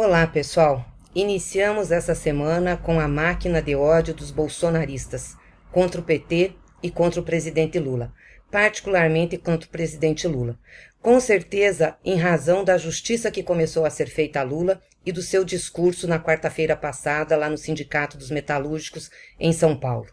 Olá, pessoal. Iniciamos essa semana com a máquina de ódio dos bolsonaristas contra o PT e contra o presidente Lula, particularmente contra o presidente Lula. Com certeza, em razão da justiça que começou a ser feita a Lula e do seu discurso na quarta-feira passada lá no Sindicato dos Metalúrgicos em São Paulo.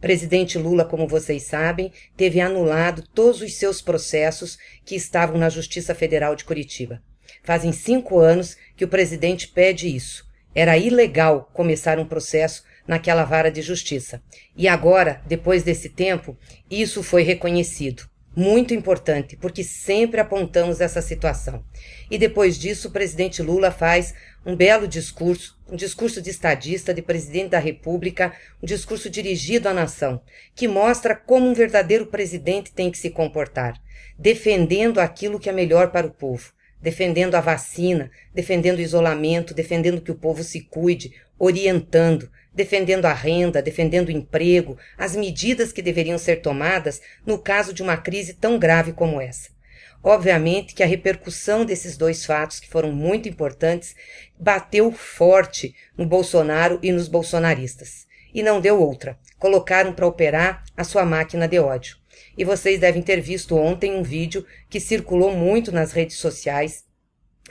Presidente Lula, como vocês sabem, teve anulado todos os seus processos que estavam na Justiça Federal de Curitiba. Fazem cinco anos que o presidente pede isso. Era ilegal começar um processo naquela vara de justiça. E agora, depois desse tempo, isso foi reconhecido. Muito importante, porque sempre apontamos essa situação. E depois disso, o presidente Lula faz um belo discurso, um discurso de estadista, de presidente da República, um discurso dirigido à nação, que mostra como um verdadeiro presidente tem que se comportar, defendendo aquilo que é melhor para o povo defendendo a vacina, defendendo o isolamento, defendendo que o povo se cuide, orientando, defendendo a renda, defendendo o emprego, as medidas que deveriam ser tomadas no caso de uma crise tão grave como essa. Obviamente que a repercussão desses dois fatos, que foram muito importantes, bateu forte no Bolsonaro e nos bolsonaristas. E não deu outra. Colocaram para operar a sua máquina de ódio. E vocês devem ter visto ontem um vídeo que circulou muito nas redes sociais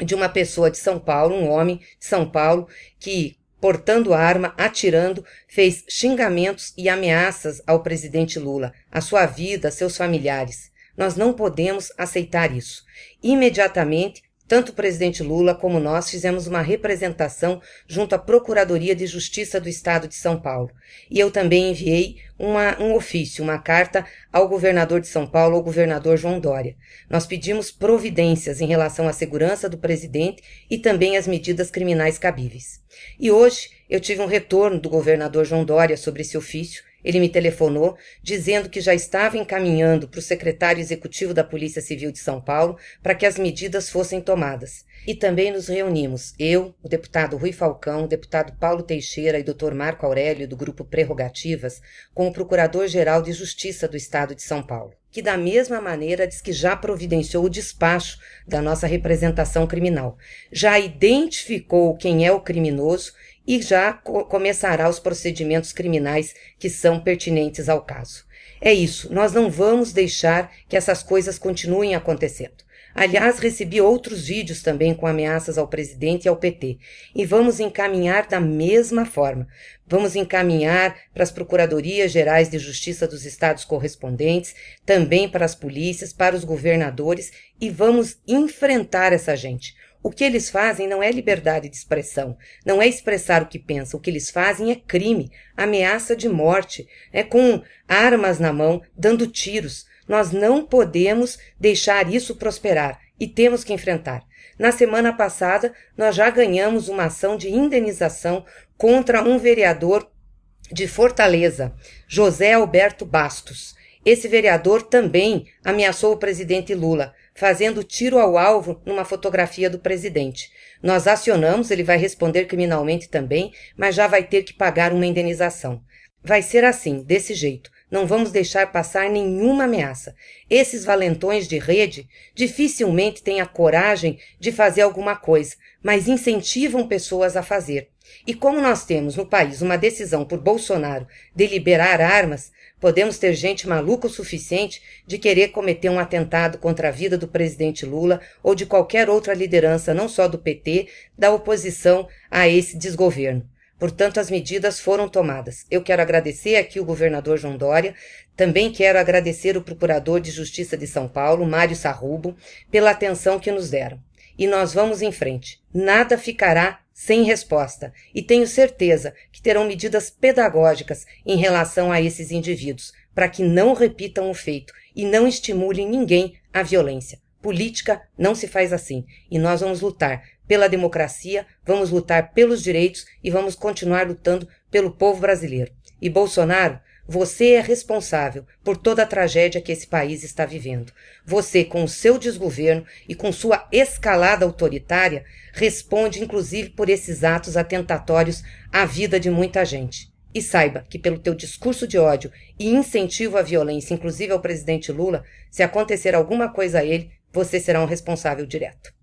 de uma pessoa de São Paulo, um homem de São Paulo, que, portando arma, atirando, fez xingamentos e ameaças ao presidente Lula, à sua vida, a seus familiares. Nós não podemos aceitar isso. Imediatamente, tanto o presidente Lula como nós fizemos uma representação junto à Procuradoria de Justiça do Estado de São Paulo. E eu também enviei uma, um ofício, uma carta ao governador de São Paulo, ao governador João Dória. Nós pedimos providências em relação à segurança do presidente e também às medidas criminais cabíveis. E hoje eu tive um retorno do governador João Dória sobre esse ofício ele me telefonou dizendo que já estava encaminhando para o secretário executivo da Polícia Civil de São Paulo para que as medidas fossem tomadas. E também nos reunimos, eu, o deputado Rui Falcão, o deputado Paulo Teixeira e o Dr. Marco Aurélio, do Grupo Prerrogativas, com o Procurador-Geral de Justiça do Estado de São Paulo que da mesma maneira diz que já providenciou o despacho da nossa representação criminal, já identificou quem é o criminoso e já co começará os procedimentos criminais que são pertinentes ao caso. É isso, nós não vamos deixar que essas coisas continuem acontecendo. Aliás, recebi outros vídeos também com ameaças ao presidente e ao PT. E vamos encaminhar da mesma forma. Vamos encaminhar para as Procuradorias Gerais de Justiça dos estados correspondentes, também para as polícias, para os governadores e vamos enfrentar essa gente. O que eles fazem não é liberdade de expressão, não é expressar o que pensam. O que eles fazem é crime, ameaça de morte, é com armas na mão, dando tiros. Nós não podemos deixar isso prosperar e temos que enfrentar. Na semana passada, nós já ganhamos uma ação de indenização contra um vereador de Fortaleza, José Alberto Bastos. Esse vereador também ameaçou o presidente Lula, fazendo tiro ao alvo numa fotografia do presidente. Nós acionamos, ele vai responder criminalmente também, mas já vai ter que pagar uma indenização. Vai ser assim, desse jeito. Não vamos deixar passar nenhuma ameaça. Esses valentões de rede dificilmente têm a coragem de fazer alguma coisa, mas incentivam pessoas a fazer. E como nós temos no país uma decisão por Bolsonaro de liberar armas, podemos ter gente maluca o suficiente de querer cometer um atentado contra a vida do presidente Lula ou de qualquer outra liderança, não só do PT, da oposição a esse desgoverno. Portanto, as medidas foram tomadas. Eu quero agradecer aqui o governador João Dória, também quero agradecer o procurador de Justiça de São Paulo, Mário Sarrubo, pela atenção que nos deram. E nós vamos em frente. Nada ficará sem resposta, e tenho certeza que terão medidas pedagógicas em relação a esses indivíduos, para que não repitam o feito e não estimulem ninguém à violência. Política não se faz assim, e nós vamos lutar pela democracia, vamos lutar pelos direitos e vamos continuar lutando pelo povo brasileiro. E Bolsonaro você é responsável por toda a tragédia que esse país está vivendo. Você, com o seu desgoverno e com sua escalada autoritária, responde inclusive por esses atos atentatórios à vida de muita gente. E saiba que pelo teu discurso de ódio e incentivo à violência, inclusive ao presidente Lula, se acontecer alguma coisa a ele, você será um responsável direto.